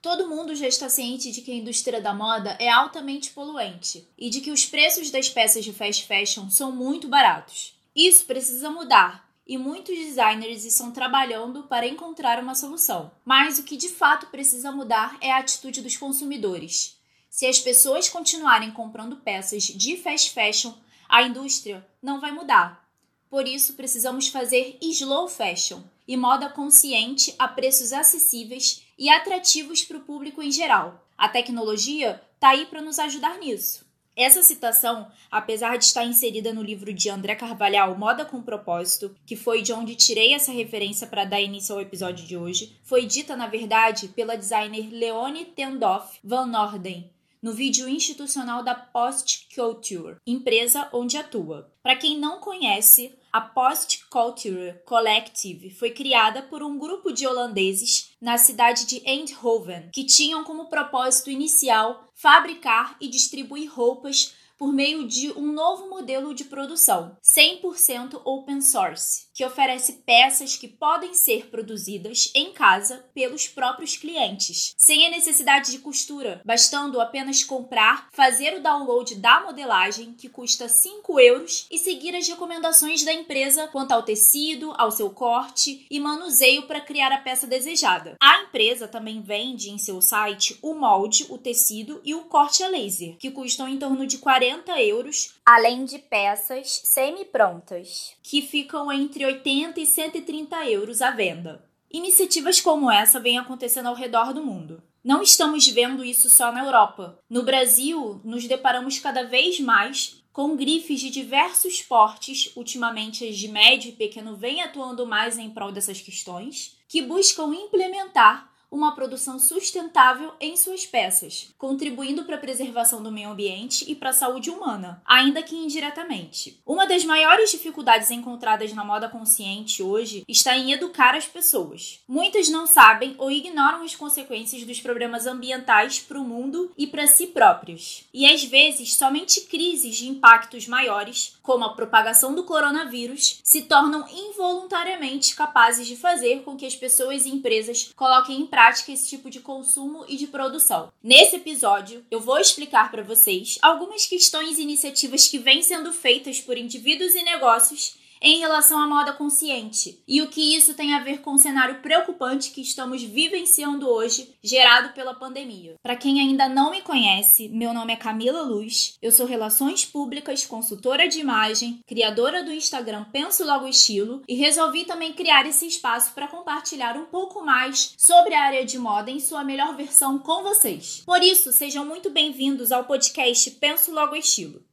Todo mundo já está ciente de que a indústria da moda é altamente poluente e de que os preços das peças de fast fashion são muito baratos. Isso precisa mudar e muitos designers estão trabalhando para encontrar uma solução. Mas o que de fato precisa mudar é a atitude dos consumidores. Se as pessoas continuarem comprando peças de fast fashion, a indústria não vai mudar. Por isso, precisamos fazer slow fashion e moda consciente a preços acessíveis e atrativos para o público em geral. A tecnologia está aí para nos ajudar nisso. Essa citação, apesar de estar inserida no livro de André Carvalhal, Moda com Propósito, que foi de onde tirei essa referência para dar início ao episódio de hoje, foi dita, na verdade, pela designer Leone Tendoff Van Norden, no vídeo institucional da Post Culture, empresa onde atua. Para quem não conhece, a Post Culture Collective foi criada por um grupo de holandeses na cidade de Eindhoven, que tinham como propósito inicial fabricar e distribuir roupas por meio de um novo modelo de produção, 100% open source, que oferece peças que podem ser produzidas em casa pelos próprios clientes, sem a necessidade de costura, bastando apenas comprar, fazer o download da modelagem, que custa 5 euros, e seguir as recomendações da empresa quanto ao tecido, ao seu corte e manuseio para criar a peça desejada. A empresa também vende em seu site o molde, o tecido e o corte a laser, que custam em torno de 40 40 euros, além de peças semi-prontas, que ficam entre 80 e 130 euros à venda. Iniciativas como essa vêm acontecendo ao redor do mundo. Não estamos vendo isso só na Europa. No Brasil, nos deparamos cada vez mais com grifes de diversos portes, ultimamente as de médio e pequeno vêm atuando mais em prol dessas questões, que buscam implementar uma produção sustentável em suas peças, contribuindo para a preservação do meio ambiente e para a saúde humana, ainda que indiretamente. Uma das maiores dificuldades encontradas na moda consciente hoje está em educar as pessoas. Muitas não sabem ou ignoram as consequências dos problemas ambientais para o mundo e para si próprios. E às vezes, somente crises de impactos maiores, como a propagação do coronavírus, se tornam involuntariamente capazes de fazer com que as pessoas e empresas coloquem em prática esse tipo de consumo e de produção. Nesse episódio, eu vou explicar para vocês algumas questões e iniciativas que vêm sendo feitas por indivíduos e negócios em relação à moda consciente e o que isso tem a ver com o cenário preocupante que estamos vivenciando hoje, gerado pela pandemia. Para quem ainda não me conhece, meu nome é Camila Luz, eu sou Relações Públicas, consultora de imagem, criadora do Instagram Penso Logo Estilo e resolvi também criar esse espaço para compartilhar um pouco mais sobre a área de moda em sua melhor versão com vocês. Por isso, sejam muito bem-vindos ao podcast Penso Logo Estilo.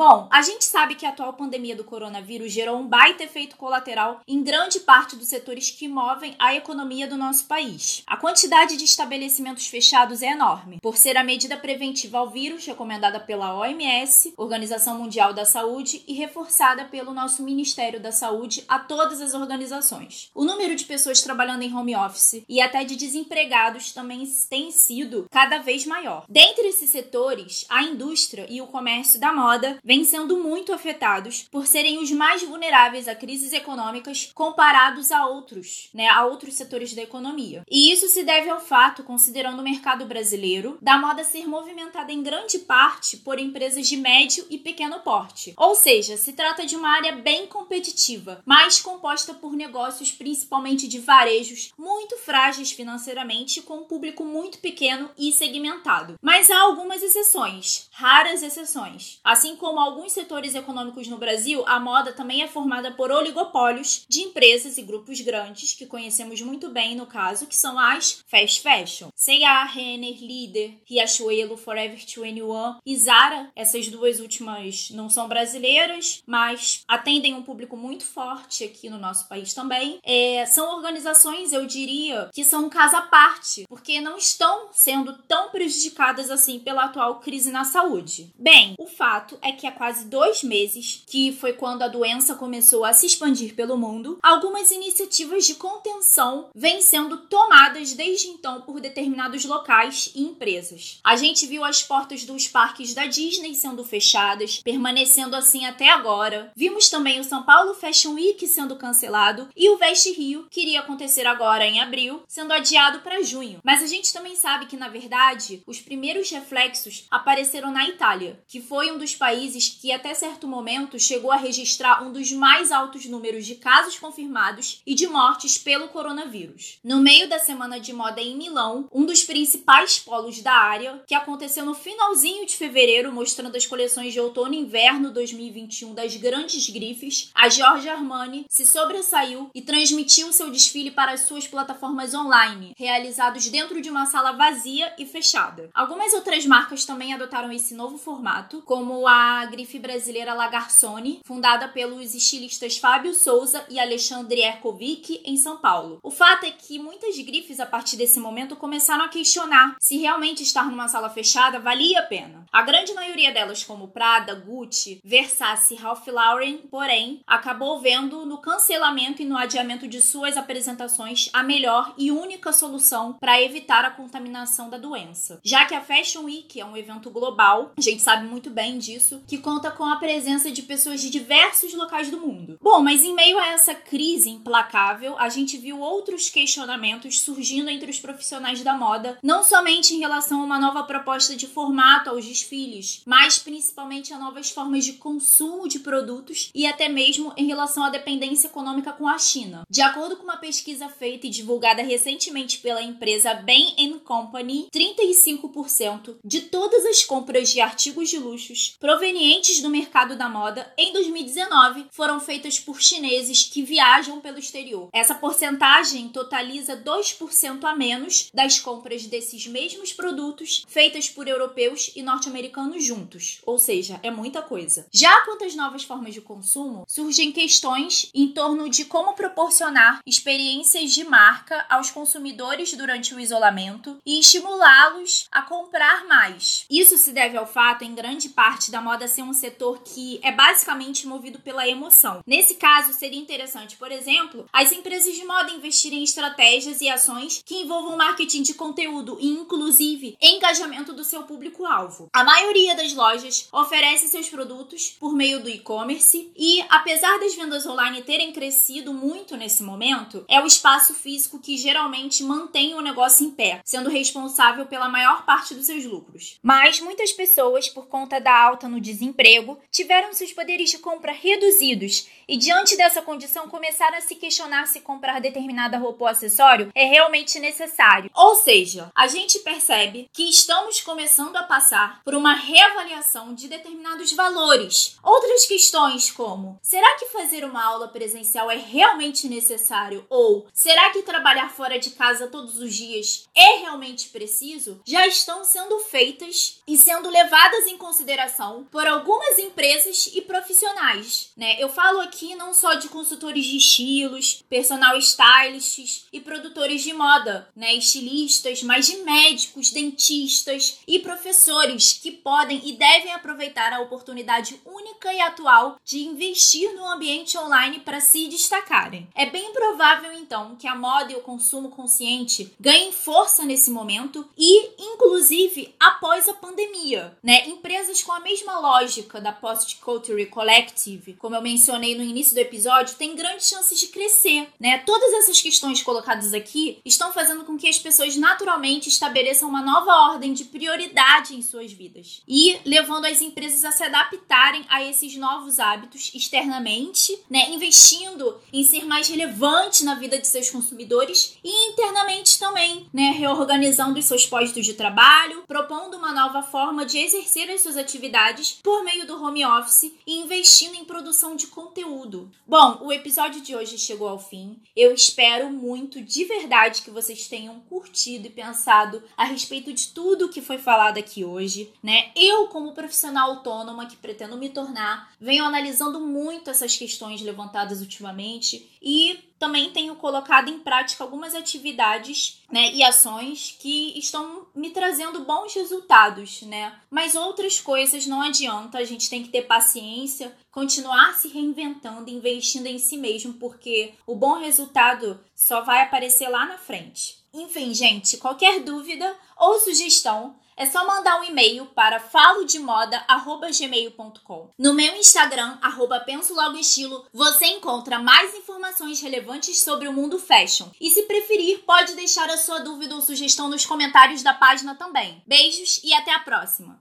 Bom, a gente sabe que a atual pandemia do coronavírus gerou um baita efeito colateral em grande parte dos setores que movem a economia do nosso país. A quantidade de estabelecimentos fechados é enorme, por ser a medida preventiva ao vírus recomendada pela OMS, Organização Mundial da Saúde, e reforçada pelo nosso Ministério da Saúde a todas as organizações. O número de pessoas trabalhando em home office e até de desempregados também tem sido cada vez maior. Dentre esses setores, a indústria e o comércio da moda vêm sendo muito afetados por serem os mais vulneráveis a crises econômicas comparados a outros, né, a outros setores da economia. E isso se deve ao fato, considerando o mercado brasileiro, da moda ser movimentada em grande parte por empresas de médio e pequeno porte. Ou seja, se trata de uma área bem competitiva, mas composta por negócios principalmente de varejos muito frágeis financeiramente, com um público muito pequeno e segmentado. Mas há algumas exceções, raras exceções, assim como alguns setores econômicos no Brasil, a moda também é formada por oligopólios de empresas e grupos grandes, que conhecemos muito bem no caso, que são as fast fashion. C&A, Renner, Líder, Riachuelo, Forever 21 e Zara. Essas duas últimas não são brasileiras, mas atendem um público muito forte aqui no nosso país também. É, são organizações, eu diria, que são um caso à parte, porque não estão sendo tão prejudicadas assim pela atual crise na saúde. Bem, o fato é que há quase dois meses, que foi quando a doença começou a se expandir pelo mundo, algumas iniciativas de contenção vêm sendo tomadas desde então por determinados locais e empresas. A gente viu as portas dos parques da Disney sendo fechadas, permanecendo assim até agora. Vimos também o São Paulo Fashion Week sendo cancelado e o Veste Rio, que iria acontecer agora em abril, sendo adiado para junho. Mas a gente também sabe que, na verdade, os primeiros reflexos apareceram na Itália, que foi um dos países que até certo momento chegou a registrar um dos mais altos números de casos confirmados e de mortes pelo coronavírus. No meio da semana de moda em Milão, um dos principais polos da área, que aconteceu no finalzinho de fevereiro, mostrando as coleções de outono e inverno 2021 das grandes grifes, a Giorgio Armani se sobressaiu e transmitiu seu desfile para as suas plataformas online, realizados dentro de uma sala vazia e fechada. Algumas outras marcas também adotaram esse novo formato, como a grife brasileira Lagarsone, fundada pelos estilistas Fábio Souza e Alexandre Erkovic em São Paulo. O fato é que muitas grifes a partir desse momento começaram a questionar se realmente estar numa sala fechada valia a pena. A grande maioria delas, como Prada, Gucci, Versace, Ralph Lauren, porém, acabou vendo no cancelamento e no adiamento de suas apresentações a melhor e única solução para evitar a contaminação da doença. Já que a Fashion Week é um evento global, a gente sabe muito bem disso, que conta com a presença de pessoas de diversos locais do mundo. Bom, mas em meio a essa crise implacável, a gente viu outros questionamentos surgindo entre os profissionais da moda, não somente em relação a uma nova proposta de formato aos desfiles, mas principalmente a novas formas de consumo de produtos e até mesmo em relação à dependência econômica com a China. De acordo com uma pesquisa feita e divulgada recentemente pela empresa Bain Company, 35% de todas as compras de artigos de luxos provenientes do mercado da moda em 2019 foram feitas por chineses que viajam pelo exterior. Essa porcentagem totaliza 2% a menos das compras desses mesmos produtos feitas por europeus e norte-americanos juntos, ou seja, é muita coisa. Já quanto às novas formas de consumo, surgem questões em torno de como proporcionar experiências de marca aos consumidores durante o isolamento e estimulá-los a comprar mais. Isso se deve ao fato, em grande parte, da moda ser um setor que é basicamente movido pela emoção. Nesse caso, seria interessante, por exemplo, as empresas de moda investirem em estratégias e ações que envolvam marketing de conteúdo e, inclusive, engajamento do seu público-alvo. A maioria das lojas oferece seus produtos por meio do e-commerce e, apesar das vendas online terem crescido muito nesse momento, é o espaço físico que geralmente mantém o negócio em pé, sendo responsável pela maior parte dos seus lucros. Mas muitas pessoas, por conta da alta no tiveram seus poderes de compra reduzidos e, diante dessa condição, começaram a se questionar se comprar determinada roupa ou acessório é realmente necessário. Ou seja, a gente percebe que estamos começando a passar por uma reavaliação de determinados valores. Outras questões, como será que fazer uma aula presencial é realmente necessário? Ou será que trabalhar fora de casa todos os dias é realmente preciso? Já estão sendo feitas e sendo levadas em consideração por algumas empresas e profissionais. Né? Eu falo aqui não só de consultores de estilos, personal stylists e produtores de moda, né? estilistas, mas de médicos, dentistas e professores que podem e devem aproveitar a oportunidade única e atual de investir no ambiente online para se destacarem. É bem provável então que a moda e o consumo consciente ganhem força nesse momento e, inclusive, após a pandemia, né? Empresas com a mesma lógica da Post Culture Collective, como eu mencionei no início do episódio, têm grandes chances de crescer, né? Todas essas questões colocadas aqui estão fazendo com que as pessoas naturalmente estabeleçam uma nova ordem de prioridade em suas vidas e levando as empresas a se adaptarem a esses novos hábitos externamente, né? Investindo em ser mais relevante na vida de seus consumidores e internamente também, né? Reorganizando os seus postos de trabalho, propondo uma nova forma de exercer as suas atividades por meio do home office e investindo em produção de conteúdo. Bom, o episódio de hoje chegou ao fim. Eu espero muito de verdade que vocês tenham curtido e pensado a respeito de tudo que foi falado aqui hoje, né? Eu, como profissional autônoma que pretendo me tornar, venho analisando muito essas questões levantadas ultimamente e também tenho colocado em prática algumas atividades né, e ações que estão me trazendo bons resultados, né? Mas outras coisas não adianta, a gente tem que ter paciência, continuar se reinventando, investindo em si mesmo, porque o bom resultado só vai aparecer lá na frente. Enfim, gente, qualquer dúvida ou sugestão, é só mandar um e-mail para falodemoda@gmail.com. No meu Instagram, arroba Penso Logo Estilo, você encontra mais informações relevantes sobre o mundo fashion. E se preferir, pode deixar a sua dúvida ou sugestão nos comentários da página também. Beijos e até a próxima!